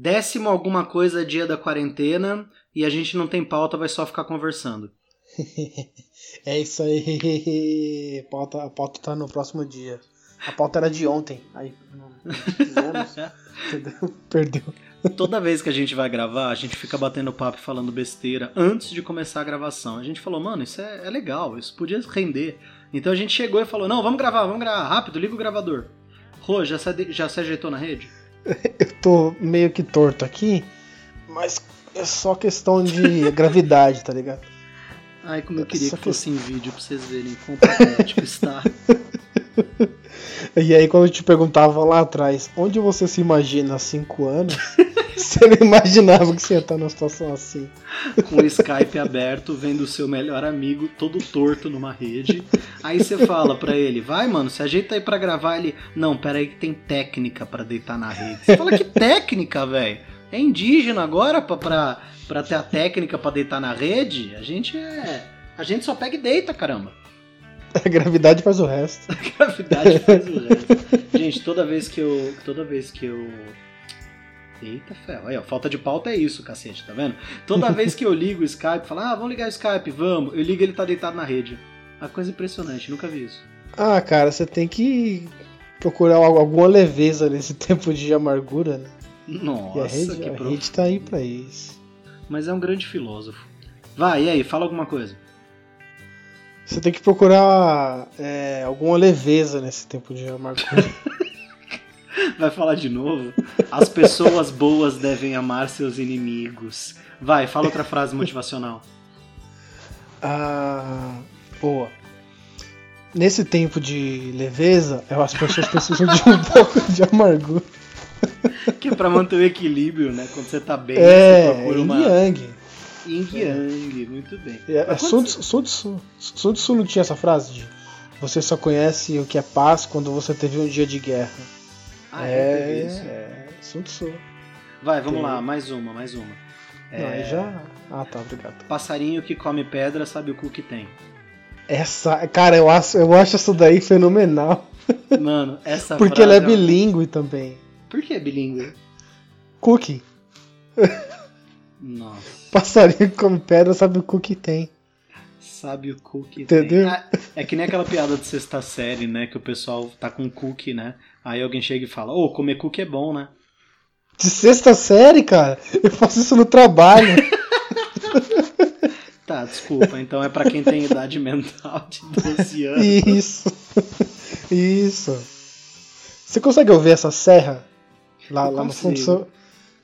Décimo alguma coisa dia da quarentena e a gente não tem pauta, vai só ficar conversando. é isso aí. A pauta, a pauta tá no próximo dia. A pauta era de ontem. Aí, fizemos. Perdeu. Toda vez que a gente vai gravar, a gente fica batendo papo e falando besteira antes de começar a gravação. A gente falou, mano, isso é, é legal, isso podia render. Então a gente chegou e falou, não, vamos gravar, vamos gravar, rápido, liga o gravador. Rô, já se, já se ajeitou na rede? Eu tô meio que torto aqui, mas é só questão de gravidade, tá ligado? Ai, como eu queria que fosse em vídeo pra vocês verem quão patético está. E aí, quando eu te perguntava lá atrás, onde você se imagina há 5 anos, você não imaginava que você ia estar numa situação assim. Com o Skype aberto, vendo o seu melhor amigo todo torto numa rede. Aí você fala pra ele, vai mano, se ajeita aí pra gravar. Ele, não, pera aí que tem técnica para deitar na rede. Você fala, que técnica, velho? É indígena agora pra, pra, pra ter a técnica para deitar na rede? A gente é. A gente só pega e deita, caramba. A gravidade faz o resto. A gravidade faz o resto. Gente, toda vez que eu. Toda vez que eu. Eita ferro. Aí, ó, falta de pauta é isso, cacete, tá vendo? Toda vez que eu ligo o Skype, falo, ah, vamos ligar o Skype, vamos. Eu ligo ele tá deitado na rede. Uma coisa impressionante, nunca vi isso. Ah, cara, você tem que procurar alguma leveza nesse tempo de amargura, né? Nossa, e a rede, que a rede tá aí pra isso. Mas é um grande filósofo. Vai, e aí, fala alguma coisa. Você tem que procurar é, alguma leveza nesse tempo de amargura. Vai falar de novo? As pessoas boas devem amar seus inimigos. Vai, fala outra frase motivacional. Ah, boa. Nesse tempo de leveza, as pessoas precisam de um pouco de amargura. Que é pra manter o equilíbrio, né? Quando você tá bem, é, você procura uma. Yang. Yin Yang, muito bem. É, é Sun, Sun, Sun, Sun Tzu não tinha essa frase de você só conhece o que é paz quando você teve um dia de guerra. Ah, é, é, isso? é Sun Tzu. Vai, vamos Tem. lá, mais uma, mais uma. Não, é... já. Ah, tá, obrigado. Passarinho que come pedra sabe o cu que tem. Essa, cara, eu acho, eu acho isso daí fenomenal. Mano, essa Porque ela é bilíngue também. Por que é bilíngue? Cookie. Nossa. Passarinho que come pedra sabe o cu que tem. Sabe o cu que Entendeu? tem. Ah, é que nem aquela piada de sexta série, né? Que o pessoal tá com cookie, né? Aí alguém chega e fala, ô, oh, comer cookie é bom, né? De sexta série, cara? Eu faço isso no trabalho. tá, desculpa. Então é para quem tem idade mental de 12 anos. Isso. Isso. Você consegue ouvir essa serra? Lá, lá no fundo,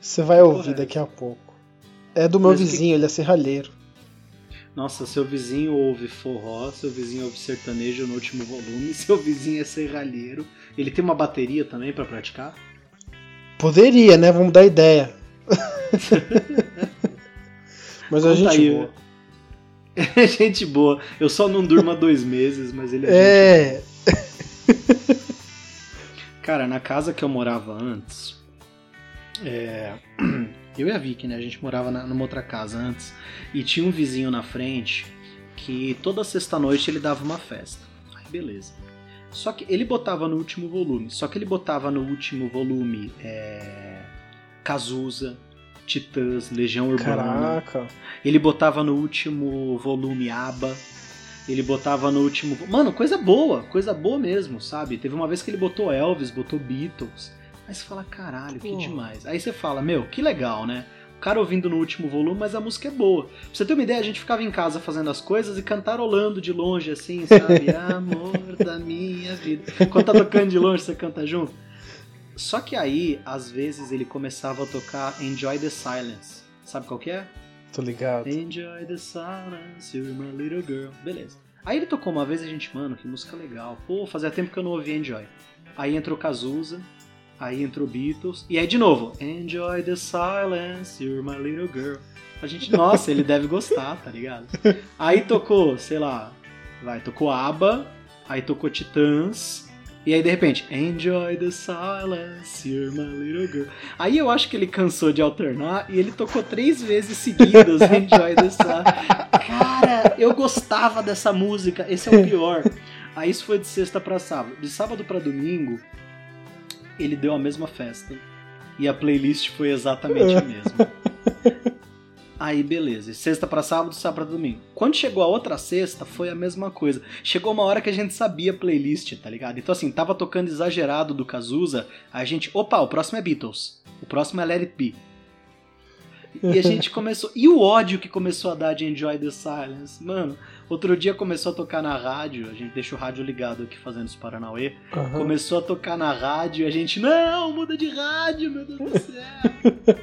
você vai ouvir daqui a pouco. É do meu Mas vizinho, que... ele é serralheiro. Nossa, seu vizinho ouve forró, seu vizinho ouve sertanejo no último volume, seu vizinho é serralheiro. Ele tem uma bateria também para praticar? Poderia, né? Vamos dar ideia. mas a gente aí. boa. É gente boa. Eu só não durmo há dois meses, mas ele é. É. Cara, na casa que eu morava antes, é... Eu e a Vicky, né? A gente morava na, numa outra casa antes. E tinha um vizinho na frente que toda sexta-noite ele dava uma festa. Aí beleza. Só que ele botava no último volume. Só que ele botava no último volume é... Cazuza, Titãs, Legião Urbana. Caraca. Ele botava no último volume ABBA. Ele botava no último. Mano, coisa boa, coisa boa mesmo, sabe? Teve uma vez que ele botou Elvis, botou Beatles. Aí você fala, caralho, que demais. Aí você fala, meu, que legal, né? O cara ouvindo no último volume, mas a música é boa. Pra você ter uma ideia, a gente ficava em casa fazendo as coisas e cantarolando de longe, assim, sabe? Amor da minha vida. Quando tá tocando de longe, você canta junto. Só que aí, às vezes, ele começava a tocar Enjoy the Silence. Sabe qual que é? Tô ligado. Enjoy the silence, you're my little girl. Beleza. Aí ele tocou uma vez e a gente, mano, que música legal. Pô, fazia tempo que eu não ouvia Enjoy. Aí entrou Cazuza, Aí entrou Beatles. E aí de novo, Enjoy the silence, you're my little girl. A gente, nossa, ele deve gostar, tá ligado? Aí tocou, sei lá, vai, tocou ABBA, aí tocou Titãs, e aí de repente, Enjoy the silence, you're my little girl. Aí eu acho que ele cansou de alternar e ele tocou três vezes seguidas Enjoy the silence. Cara, eu gostava dessa música, esse é o pior. Aí isso foi de sexta para sábado. De sábado para domingo, ele deu a mesma festa. E a playlist foi exatamente a mesma. Aí, beleza. Sexta para sábado, sábado pra domingo. Quando chegou a outra sexta, foi a mesma coisa. Chegou uma hora que a gente sabia a playlist, tá ligado? Então, assim, tava tocando exagerado do Cazuza. A gente, opa, o próximo é Beatles. O próximo é Let It Be. E a gente começou. E o ódio que começou a dar de Enjoy the Silence? Mano, outro dia começou a tocar na rádio. A gente deixa o rádio ligado aqui fazendo os Paranauê. Aham. Começou a tocar na rádio e a gente, não, muda de rádio, meu Deus do céu.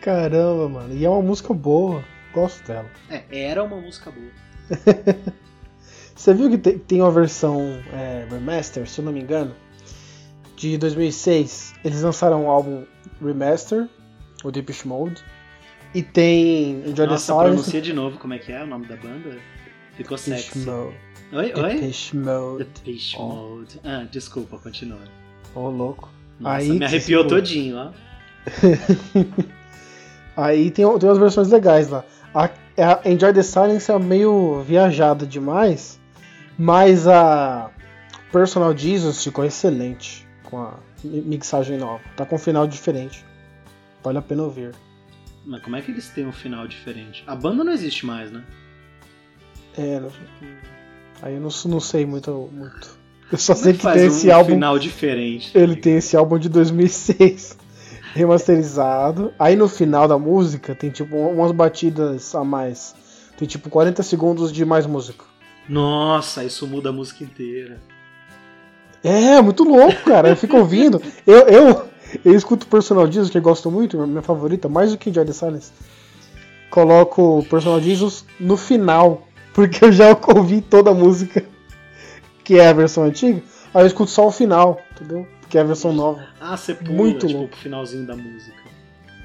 Caramba, mano. E é uma música boa. Gosto dela. é, era uma música boa. Você viu que te- tem uma versão é, remaster, se eu não me engano, de 2006. Eles lançaram um álbum remaster, o Deepish Mode, e tem Enjoy the Nossa, Silence. pronuncia de novo como é que é o nome da banda. Ficou sexy. Mode. Oi, oi? Depeche Mode. Depeche Ó. Mode. Ah, desculpa, continua. Ô, louco. Nossa, Aí, me arrepiou tipo, todinho, ó. Aí tem, tem umas versões legais lá. A, a Enjoy the Silence é meio viajada demais, mas a Personal Jesus ficou excelente com a mi- mixagem nova. Tá com um final diferente. Vale a pena ouvir. Mas como é que eles têm um final diferente? A banda não existe mais, né? É, aí eu não, não sei muito, muito. Eu só Como é sei que tem um esse álbum. final diferente? Ele tem esse álbum de 2006 remasterizado. Aí no final da música tem tipo umas batidas a mais. Tem tipo 40 segundos de mais música. Nossa, isso muda a música inteira. É, muito louco, cara. Eu fico ouvindo. Eu, eu, eu escuto Personal Jesus, que eu gosto muito, minha favorita, mais do que Enjoy the Silence. Coloco Personal Jesus no final, porque eu já ouvi toda a música, que é a versão antiga. Aí eu escuto só o final, entendeu? Que é a versão nova. Ah, você pula, Muito tipo, louco. pro finalzinho da música.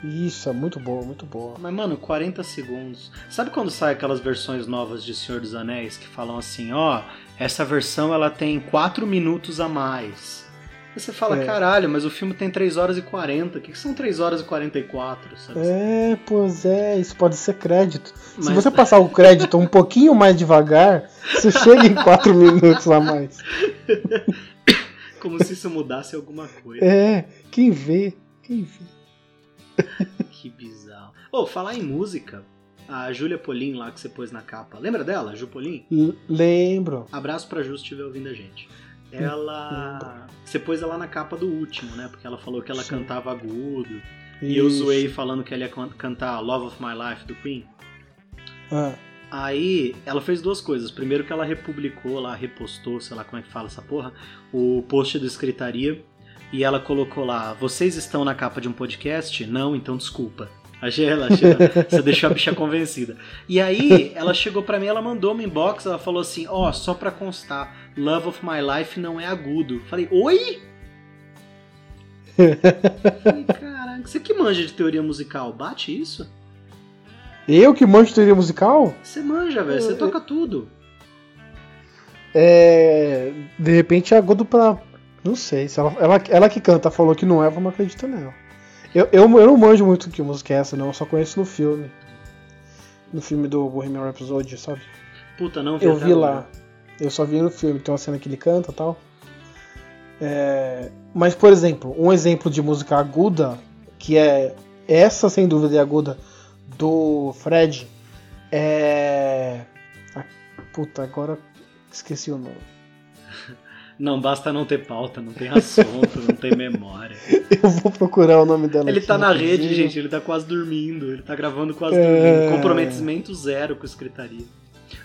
Isso, é muito boa, muito boa. Mas, mano, 40 segundos. Sabe quando sai aquelas versões novas de Senhor dos Anéis que falam assim, ó, essa versão ela tem 4 minutos a mais. Você fala, É. caralho, mas o filme tem 3 horas e 40. O que, que são 3 horas e 44? Sabe? É, pois é, isso pode ser crédito. Se Mas- você passar o crédito um pouquinho mais devagar, você chega em 4 minutos a mais. Como se isso mudasse alguma coisa. É, quem vê, quem vê. Que bizarro. Ô, falar em música, a Júlia Polim lá que você pôs na capa. Lembra dela, Ju Polim? L- lembro. Abraço pra Ju se estiver ouvindo a gente. Ela. Você pôs ela na capa do último, né? Porque ela falou que ela Sim. cantava agudo. E eu Isso. zoei falando que ela ia can- cantar Love of My Life do Queen. Ah, Aí ela fez duas coisas. Primeiro que ela republicou lá, repostou, sei lá como é que fala essa porra, o post do Escritaria. E ela colocou lá, vocês estão na capa de um podcast? Não, então desculpa. Achei ela, achei ela. Você deixou a bicha convencida. E aí, ela chegou pra mim, ela mandou uma inbox, ela falou assim, ó, só pra constar, Love of My Life não é agudo. Falei, oi? Falei, caraca, você que manja de teoria musical, bate isso? eu que manjo teoria musical? Você manja, velho, você toca tudo. É. De repente é agudo pra. Não sei. Se ela, ela, ela que canta falou que não é, vamos acreditar nela. Eu, eu, eu não manjo muito que música é essa, não. Eu só conheço no filme. No filme do Bohemian Rhapsody, sabe? Puta, não vi Eu vi lá. Eu só vi no filme, tem uma cena que ele canta e tal. É, Mas, por exemplo, um exemplo de música aguda, que é essa sem dúvida é aguda, do Fred, é. Ah, Puta, agora esqueci o nome. Não basta não ter pauta, não tem assunto, não tem memória. Eu vou procurar o nome dela Ele aqui, tá na rede, gente, ele tá quase dormindo, ele tá gravando quase É. dormindo. Comprometimento zero com a secretaria.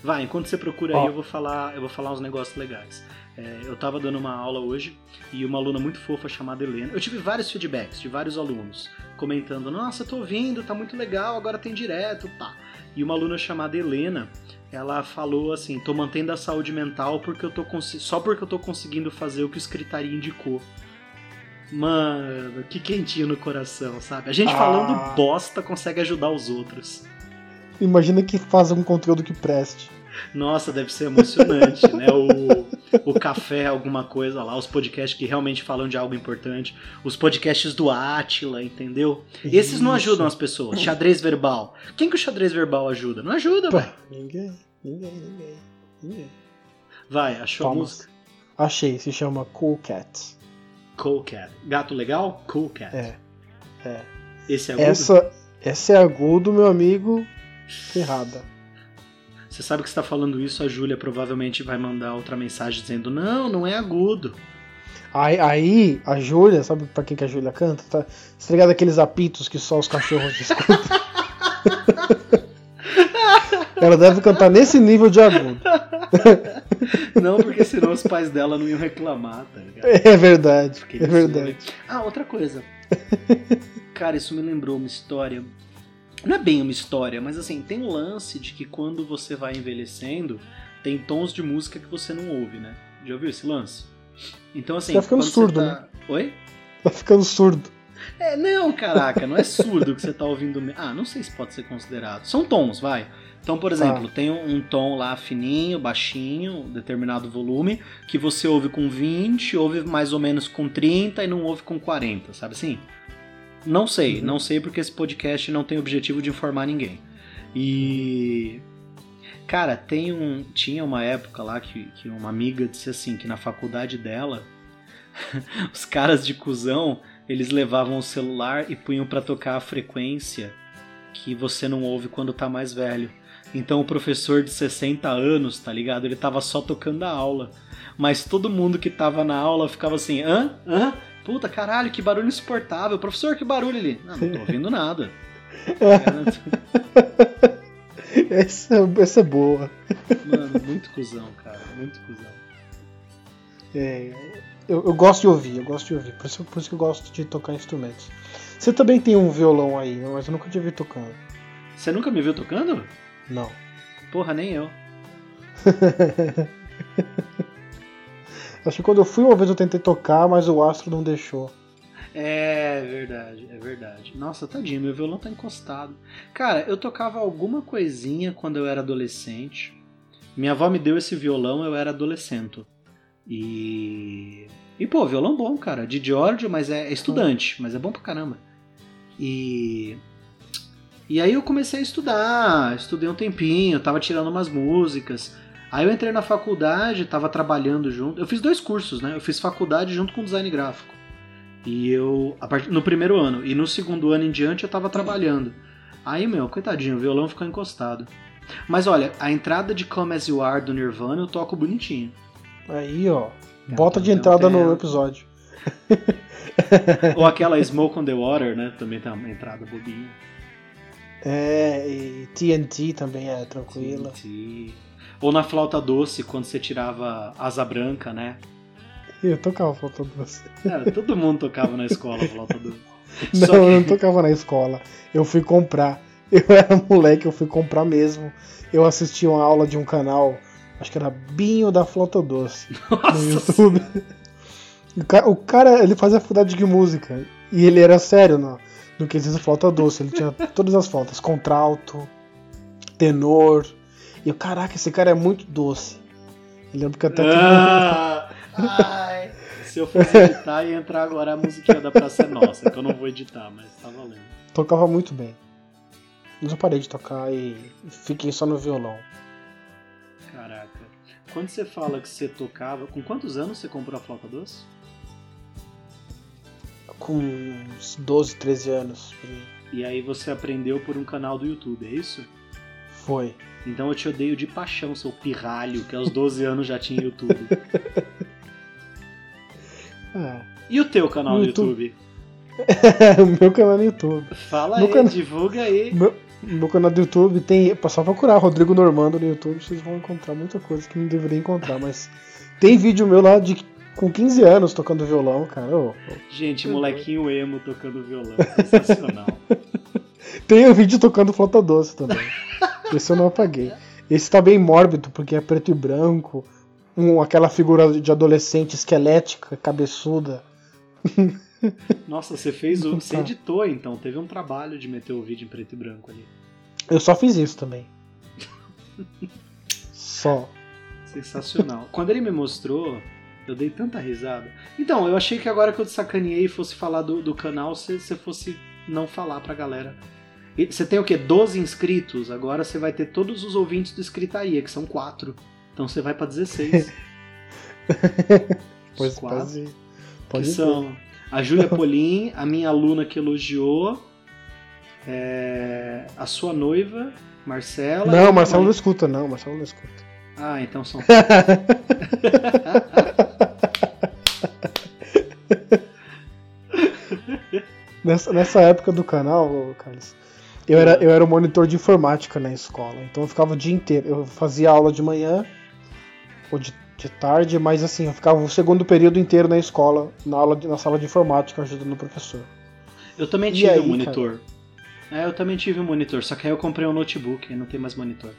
Vai, enquanto você procura aí, eu vou falar, eu vou falar uns negócios legais. É, eu tava dando uma aula hoje e uma aluna muito fofa chamada Helena. Eu tive vários feedbacks de vários alunos comentando: Nossa, tô ouvindo, tá muito legal, agora tem direto, pá. E uma aluna chamada Helena, ela falou assim: Tô mantendo a saúde mental porque eu tô só porque eu tô conseguindo fazer o que o secretaria indicou. Mano, que quentinho no coração, sabe? A gente Ah. falando bosta consegue ajudar os outros. Imagina que faz um conteúdo que preste. Nossa, deve ser emocionante, né? O, o café, alguma coisa lá, os podcasts que realmente falam de algo importante, os podcasts do Átila, entendeu? Esses não Isso. ajudam as pessoas. Xadrez verbal. Quem que o xadrez verbal ajuda? Não ajuda, velho. ninguém, ninguém, ninguém, ninguém. Vai, achou a Toma. música? Achei, se chama Cool Cat. Cool Cat. Gato legal? Cool Cat. É. É. Esse é agudo? Essa, essa é agudo, meu amigo. Ferrada. Você sabe que você tá falando isso, a Júlia provavelmente vai mandar outra mensagem dizendo: Não, não é agudo. Aí, aí a Júlia, sabe pra quem que a Júlia canta? Tá, tá ligado aqueles apitos que só os cachorros escutam? Ela deve cantar nesse nível de agudo. Não, porque senão os pais dela não iam reclamar, tá ligado? É verdade, Porque é verdade. Ah, outra coisa. Cara, isso me lembrou uma história. Não é bem uma história, mas assim, tem um lance de que quando você vai envelhecendo, tem tons de música que você não ouve, né? Já ouviu esse lance? Então assim. Tá ficando surdo, tá... Oi? Tá ficando surdo. É, não, caraca, não é surdo que você tá ouvindo. Ah, não sei se pode ser considerado. São tons, vai. Então, por exemplo, tem um, um tom lá fininho, baixinho, determinado volume, que você ouve com 20, ouve mais ou menos com 30 e não ouve com 40, sabe assim? Não sei, não sei porque esse podcast não tem objetivo de informar ninguém. E. Cara, tem um. Tinha uma época lá que, que uma amiga disse assim, que na faculdade dela, os caras de cuzão, eles levavam o celular e punham pra tocar a frequência que você não ouve quando tá mais velho. Então o professor de 60 anos, tá ligado? Ele tava só tocando a aula. Mas todo mundo que tava na aula ficava assim, hã? Hã? Puta caralho, que barulho insuportável. Professor, que barulho ali? Não, não tô ouvindo nada. Essa, essa é boa. Mano, muito cuzão, cara. Muito cuzão. É, eu, eu gosto de ouvir, eu gosto de ouvir. Por isso, por isso que eu gosto de tocar instrumentos. Você também tem um violão aí, mas eu nunca te vi tocando. Você nunca me viu tocando? Não. Porra, nem eu. Acho que quando eu fui uma vez eu tentei tocar, mas o astro não deixou. É verdade, é verdade. Nossa, tadinho, meu violão tá encostado. Cara, eu tocava alguma coisinha quando eu era adolescente. Minha avó me deu esse violão, eu era adolescente. E. E, pô, violão bom, cara. De Giorgio, mas é estudante, mas é bom pra caramba. E. E aí eu comecei a estudar, estudei um tempinho, tava tirando umas músicas. Aí eu entrei na faculdade, tava trabalhando junto. Eu fiz dois cursos, né? Eu fiz faculdade junto com design gráfico. E eu, a part- no primeiro ano, e no segundo ano em diante eu tava trabalhando. Aí, meu, coitadinho, o violão ficou encostado. Mas olha, a entrada de Come As You Are do Nirvana eu toco bonitinho. Aí, ó. Bota de entrada no episódio. Ou aquela Smoke on the Water, né? Também tem uma entrada bobinha. É, e TNT também é tranquila. Sim. Ou na flauta doce, quando você tirava asa branca, né? Eu tocava flauta doce. Cara, todo mundo tocava na escola flauta doce. Não, que- eu não tocava na escola. Eu fui comprar. Eu era moleque, eu fui comprar mesmo. Eu assisti uma aula de um canal, acho que era Binho da Flauta Doce, no Nossa, YouTube. O ca- o cara, ele fazia faculdade de música. E ele era sério no, no que diz flauta doce. Ele tinha todas as flautas: contralto, tenor. E eu, caraca, esse cara é muito doce. Eu lembro que até Ah, ai, se eu fosse editar, ia entrar agora a musiquinha da Praça é Nossa, que eu não vou editar, mas tá valendo. tocava muito bem. Mas eu parei de tocar e fiquei só no violão. Caraca. Quando você fala que você tocava, com quantos anos você comprou a flauta doce? Com uns 12, 13 anos. E aí você aprendeu por um canal do YouTube, é isso? Foi. Então eu te odeio de paixão, seu pirralho, que aos 12 anos já tinha YouTube. Ah, E o teu canal no No YouTube? o meu canal no YouTube. Fala No aí, cana- divulga aí. Meu, meu canal do YouTube tem. É só procurar Rodrigo Normando no YouTube, vocês vão encontrar muita coisa que não deveria encontrar, mas tem vídeo meu lá de com 15 anos tocando violão, cara. Ô, ô. Gente, molequinho emo tocando violão, sensacional. Tem o vídeo tocando flauta doce também. Esse eu não apaguei. Esse tá bem mórbido, porque é preto e branco. Um, aquela figura de adolescente esquelética, cabeçuda. Nossa, você fez o. Você editou então, teve um trabalho de meter o vídeo em preto e branco ali. Eu só fiz isso também. Só. Sensacional. Quando ele me mostrou, eu dei tanta risada. Então, eu achei que agora que eu te sacaneei e fosse falar do, do canal, você fosse não falar pra galera. Você tem o quê? 12 inscritos? Agora você vai ter todos os ouvintes do Escritaria, que são quatro. Então você vai pra 16. Pois quatro. quase. Pode que são a Júlia Polim, a minha aluna que elogiou, é, a sua noiva, Marcela. Não, Marcelo não escuta, não. Marcelo não escuta. Ah, então são. Nessa, nessa época do canal, Carlos, eu era, eu era o monitor de informática na escola. Então eu ficava o dia inteiro. Eu fazia aula de manhã ou de, de tarde, mas assim, eu ficava o segundo período inteiro na escola, na, aula de- na sala de informática, ajudando o professor. Eu também tive aí, um monitor. É, eu também tive um monitor, só que aí eu comprei um notebook e não tem mais monitor.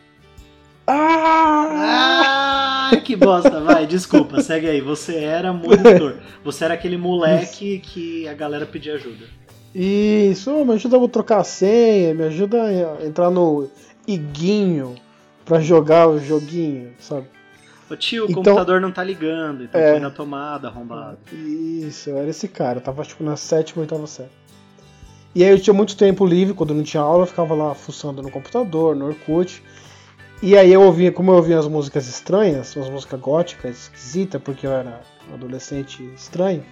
Ah! Ah, que bosta, vai, desculpa, segue aí. Você era monitor. Você era aquele moleque que a galera pedia ajuda. Isso, me ajuda a trocar a senha, me ajuda a entrar no Iguinho pra jogar o joguinho, sabe? Ô tio, o Então- computador não tá ligando, então É. põe na tomada, arrombado. Isso, eu era esse cara, eu tava tipo na sétima, oitava série. E aí eu tinha muito tempo livre, quando não tinha aula, eu ficava lá fuçando no computador, no Orkut. E aí eu ouvia, como eu ouvia as músicas estranhas, as músicas góticas, esquisitas, porque eu era um adolescente estranho,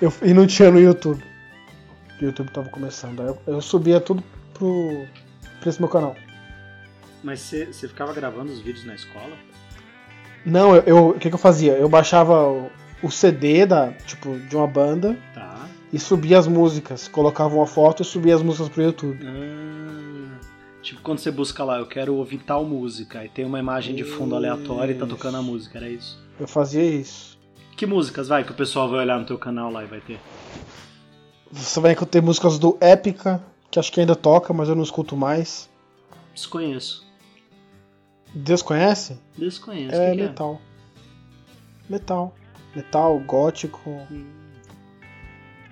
eu, e não tinha no YouTube. O YouTube tava começando. Aí eu, eu subia tudo pro, pra esse meu canal. Mas você ficava gravando os vídeos na escola? Não, eu, o que, que eu fazia? Eu baixava o, o CD da, tipo, de uma banda Tá. e subia as músicas, colocava uma foto e subia as músicas pro YouTube. Ah, tipo, quando você busca lá, eu quero ouvir tal música, e tem uma imagem de fundo aleatória e tá tocando a música, era isso? Eu fazia isso. Que músicas, vai, que o pessoal vai olhar no teu canal lá e vai ter? Você vai ter músicas do Épica, que acho que ainda toca, mas eu não escuto mais. Desconheço. Deus conhece? Desconheço. É que que metal. Metal. Metal, gótico, Hum.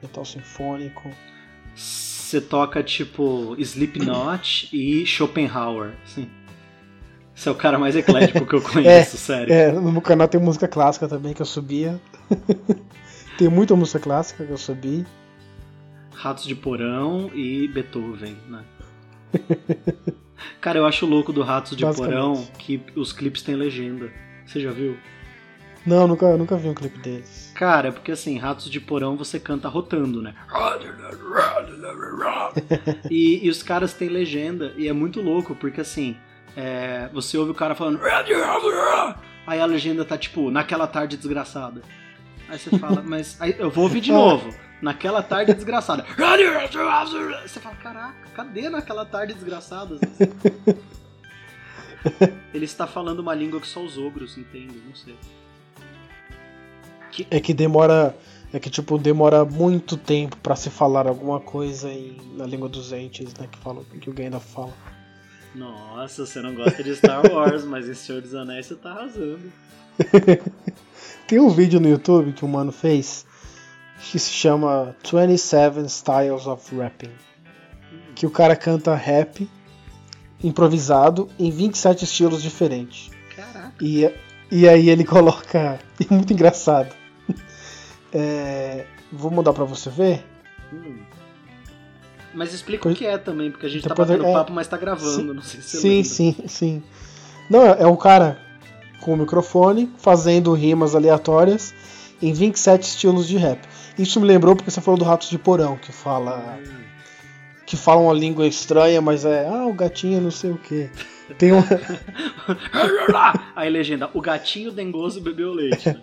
metal sinfônico. Você toca tipo Slipknot e Schopenhauer. Assim. Você é o cara mais eclético que eu conheço, sério. É, no meu canal tem música clássica também que eu subia. tem muita música clássica que eu subi. Ratos de Porão e Beethoven, né? Cara, eu acho louco do Ratos de. Porão que os clipes têm legenda. Você já viu? Não, nunca, nunca vi um clipe deles. Cara, é porque assim, Ratos de Porão você canta rotando, né? e, e os caras têm legenda, e é muito louco, porque assim, é, você ouve o cara falando. Aí a legenda tá tipo, naquela tarde desgraçada. Aí você fala, mas. Eu vou ouvir de novo. Naquela tarde desgraçada. Você fala, caraca, cadê naquela tarde desgraçada? Ele está falando uma língua que só os ogros entendem, não sei. É que demora. É que tipo, demora muito tempo pra se falar alguma coisa em, na língua dos entes, né? Que, fala, que o Gandalf fala. Nossa, você não gosta de Star Wars, mas em Senhor dos Anéis você tá arrasando. Tem um vídeo no YouTube que o mano fez que se chama 27 Styles of Rapping. Que o cara canta rap improvisado em 27 estilos diferentes. Caraca. E, e aí ele coloca. É muito engraçado. É, vou mudar pra você ver. Hum. Mas explica Pois- o que é também, porque a gente tá Depois batendo é- papo, mas tá gravando, não sei se Sim, sim, sim. Não, é é um cara com o microfone fazendo rimas aleatórias em 27 estilos de rap. Isso me lembrou porque você falou do Ratos de Porão, que fala que fala uma língua estranha, mas é ah, o gatinho não sei o que. Tem um Aí legenda, o gatinho dengoso bebeu leite. né?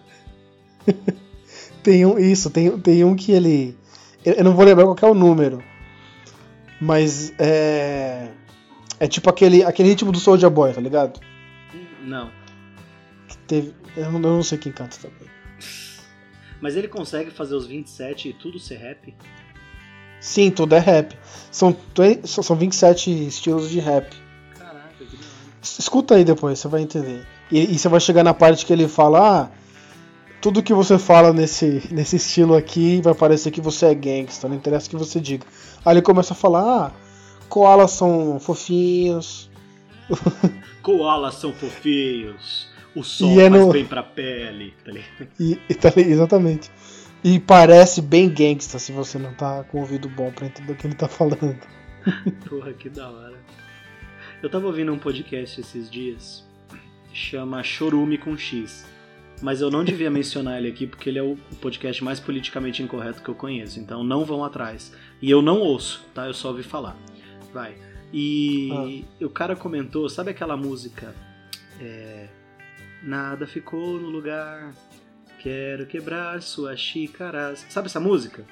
tem um isso, tem, tem um que ele eu não vou lembrar qual é o número. Mas é é tipo aquele aquele ritmo do Soulja Boy, tá ligado? Não. Que teve eu não, eu não sei quem canta também. Mas ele consegue fazer os 27 e tudo ser rap? Sim, tudo é rap. São, 20 são 27 estilos de rap. Caraca, que. Escuta aí depois, você vai entender. E, e você vai chegar na parte que ele fala: ah, tudo que você fala nesse, nesse estilo aqui vai parecer que você é gangsta, não interessa o que você diga. Aí ele começa a falar: ah, koalas são fofinhos. Koalas são fofinhos. O sol E é faz no- bem pra pele. Tá ligado? E, tá ali- exatamente. E parece bem gangsta se você não tá com o ouvido bom pra entender o que ele tá falando. Porra, que da hora. Eu tava ouvindo um podcast esses dias. Chama Chorume com X. mas eu não devia mencionar ele aqui porque ele é o podcast mais politicamente incorreto que eu conheço. Então não vão atrás. E eu não ouço, tá? Eu só ouvi falar. Vai. E ah. o cara comentou, sabe aquela música? É, Nada ficou no lugar. Quero quebrar suas xícaras. Sabe essa música?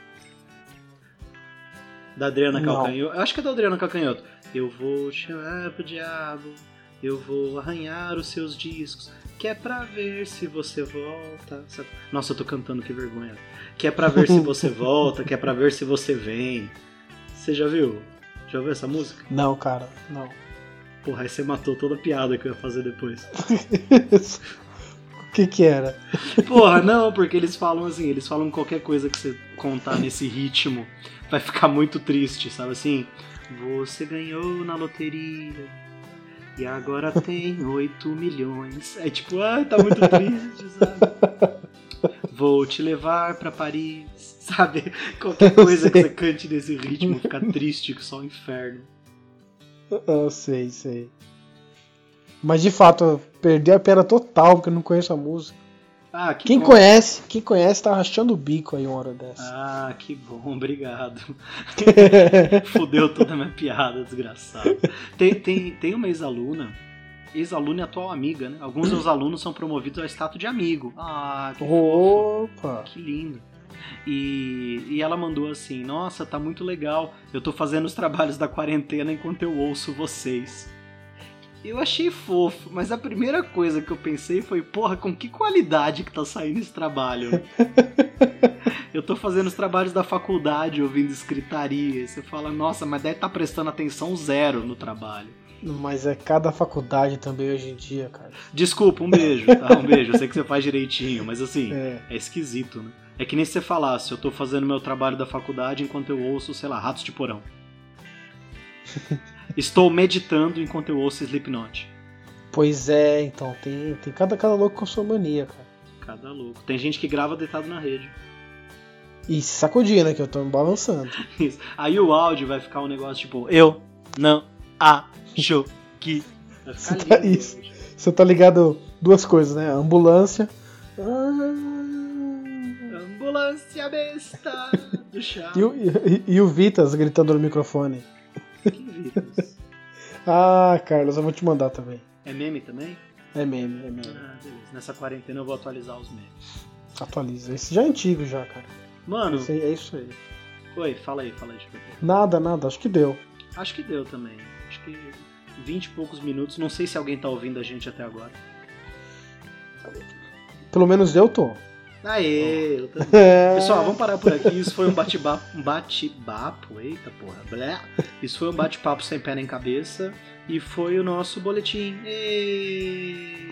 Da Adriana Calcanhoto. Eu acho que é da Adriana Calcanhoto. Eu vou chamar pro diabo. Eu vou arranhar os seus discos. Que é pra ver se você volta. Nossa, eu tô cantando, que vergonha. Que é pra ver se você volta. Que é pra ver se você vem. Você já viu? Já ouviu essa música? Não, cara, não. Porra, aí você matou toda a piada que eu ia fazer depois. o que que era? Porra, não, porque eles falam assim, eles falam qualquer coisa que você contar nesse ritmo vai ficar muito triste, sabe assim? Você ganhou na loteria e agora tem 8 milhões. É tipo, ai, tá muito triste, sabe? Vou te levar para Paris, sabe? Qualquer coisa que você cante nesse ritmo fica triste, que só o inferno. Eu sei, sei. Mas de fato, eu perdi a pena total porque eu não conheço a música. Ah, que quem bom. conhece, quem conhece tá rachando o bico aí uma hora dessa. Ah, que bom, obrigado. Fudeu toda a minha piada, desgraçado. Tem, tem, tem uma ex-aluna, ex-aluna e atual amiga, né? Alguns dos alunos são promovidos ao status de amigo. Ah, que Opa! Fofo. Que lindo. E, e ela mandou assim: Nossa, tá muito legal. Eu tô fazendo os trabalhos da quarentena enquanto eu ouço vocês. Eu achei fofo, mas a primeira coisa que eu pensei foi: Porra, com que qualidade que tá saindo esse trabalho? eu tô fazendo os trabalhos da faculdade ouvindo escritaria. Você fala: Nossa, mas deve tá prestando atenção zero no trabalho. Mas é cada faculdade também hoje em dia, cara. Desculpa, um beijo, tá? Um beijo. Eu sei que você faz direitinho, mas assim, é, é esquisito, né? É que nem se você falasse, eu tô fazendo meu trabalho da faculdade enquanto eu ouço, sei lá, Ratos de Porão. Estou meditando enquanto eu ouço Slipknot. Pois é, então, tem, tem cada, cada louco com sua mania, cara. Cada louco. Tem gente que grava deitado na rede. E sacudir, né? Que eu tô me balançando. Isso. Aí o áudio vai ficar um negócio tipo, eu não acho que. Vai ficar Você tá, isso. Você tá ligado duas coisas, né? ambulância. Ah, ambulância besta do chá. E o, e, e o Vitas gritando no microfone. Que Vitas? ah, Carlos, eu vou te mandar também. É meme também? É meme, é meme. Ah, beleza. Nessa quarentena eu vou atualizar os memes. Atualiza. Esse já é antigo já, cara. Mano. Esse, é isso aí. Oi, fala aí, fala aí. Nada, nada. Acho que deu. Acho que deu também. Acho que 20 e poucos minutos. Não sei se alguém tá ouvindo a gente até agora. Pelo menos eu tô. Aê, eu também. Pessoal, vamos parar por aqui. Isso foi um bate-papo. Um bate-papo. Eita porra. Blé. Isso foi um bate-papo sem pé nem cabeça. E foi o nosso boletim. Êêêê,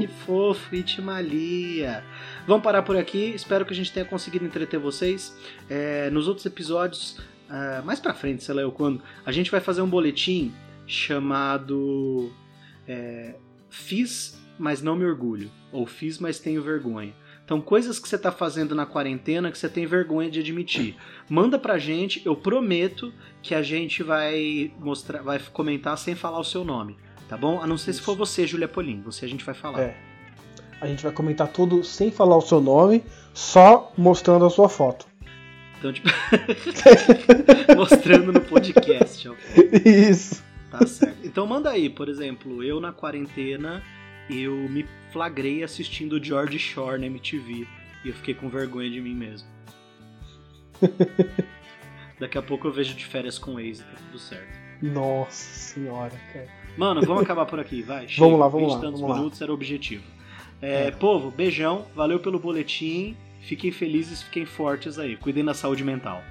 Que fofo, Itimalia. Vamos parar por aqui. Espero que a gente tenha conseguido entreter vocês. É, nos outros episódios, uh, mais pra frente, sei lá eu quando, a gente vai fazer um boletim chamado é, Fiz, mas não me orgulho. Ou Fiz, mas tenho vergonha. Então, coisas que você está fazendo na quarentena que você tem vergonha de admitir. Manda pra gente, eu prometo que a gente vai mostrar, vai comentar sem falar o seu nome, tá bom? A não ser Isso. se for você, Julia Polim, você a gente vai falar. É. A gente vai comentar tudo sem falar o seu nome, só mostrando a sua foto. Então, tipo, mostrando no podcast. Ó. Isso. Tá certo. Então manda aí, por exemplo, eu na quarentena eu me flagrei assistindo George Shore na MTV e eu fiquei com vergonha de mim mesmo. Daqui a pouco eu vejo de férias com o ex tá tudo certo. Nossa senhora, cara. Mano, vamos acabar por aqui, vai. Chega, vamos lá, vamos lá. vamos minutos lá. era o objetivo. É, é. Povo, beijão, valeu pelo boletim. Fiquem felizes, fiquem fortes aí. Cuidem da saúde mental.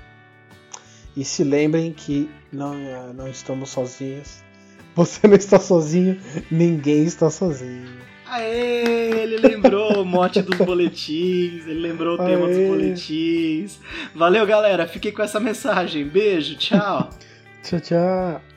E se lembrem que não, não estamos sozinhos. Você não está sozinho, ninguém está sozinho. Aê, ele lembrou o mote dos boletins, ele lembrou o Aê. tema dos boletins. Valeu, galera. Fiquei com essa mensagem. Beijo, tchau. tchau, tchau.